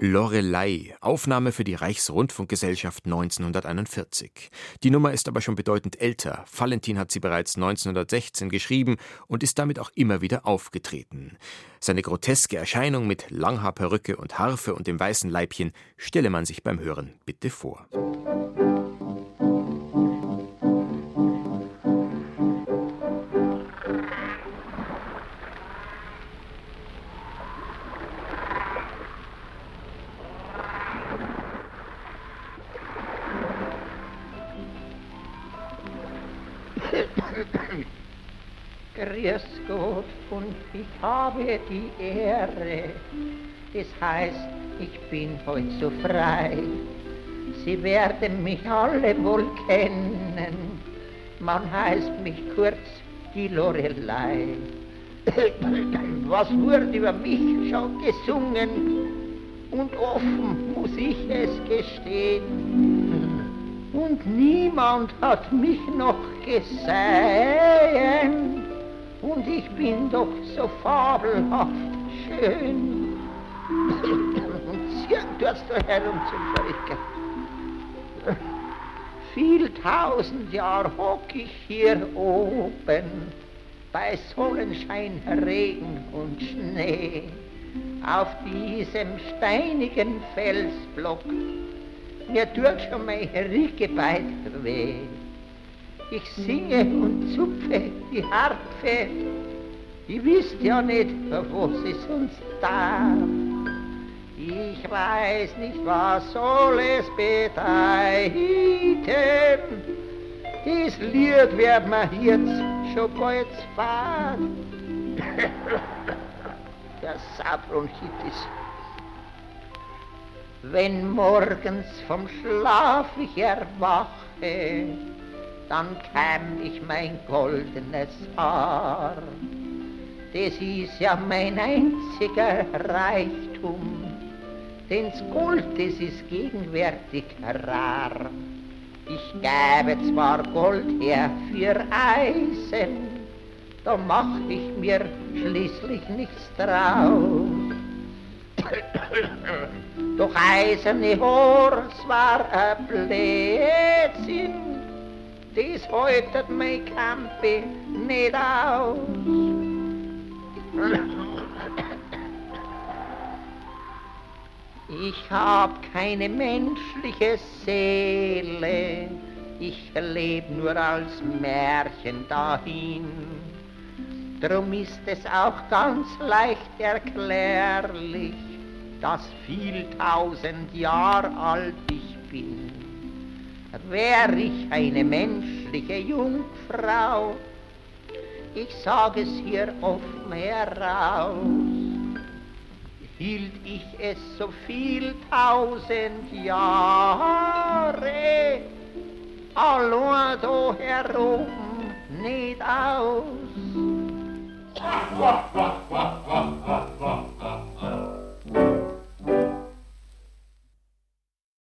Lorelei, Aufnahme für die Reichsrundfunkgesellschaft 1941. Die Nummer ist aber schon bedeutend älter. Valentin hat sie bereits 1916 geschrieben und ist damit auch immer wieder aufgetreten. Seine groteske Erscheinung mit Langhaarperücke und Harfe und dem weißen Leibchen stelle man sich beim Hören bitte vor. Grüß Gott und ich habe die Ehre. Das heißt, ich bin heute so frei. Sie werden mich alle wohl kennen. Man heißt mich kurz die Lorelei. Was wurde über mich schon gesungen? Und offen muss ich es gestehen. Und niemand hat mich noch gesehen und ich bin doch so fabelhaft schön. und sie tut's da herum zum Völker. Viel tausend Jahr hock ich hier oben, bei Sonnenschein, Regen und Schnee, auf diesem steinigen Felsblock. Mir tut schon mein Riegebeid weh. Ich singe und zupfe die Harfe. Ich wisst ja nicht, was es uns da. Ich weiß nicht, was soll es bedeuten. Das Lied wird mir jetzt schon bald fahren. Der Sabronchitis. Wenn morgens vom Schlaf ich erwache, dann käm ich mein goldenes Haar. Das ist ja mein einziger Reichtum, den's Gold, das ist gegenwärtig rar. Ich gäbe zwar Gold her für Eisen, da mach ich mir schließlich nichts draus. Doch eiserne Horst war ein Blödsinn, dies heute mein Kampe nicht aus. Ich hab keine menschliche Seele, ich leb nur als Märchen dahin. Drum ist es auch ganz leicht erklärlich, dass viel tausend Jahr alt ich bin. Wär ich eine menschliche Jungfrau, ich sag es hier offen heraus, hielt ich es so viel tausend Jahre, allein da herum nicht aus.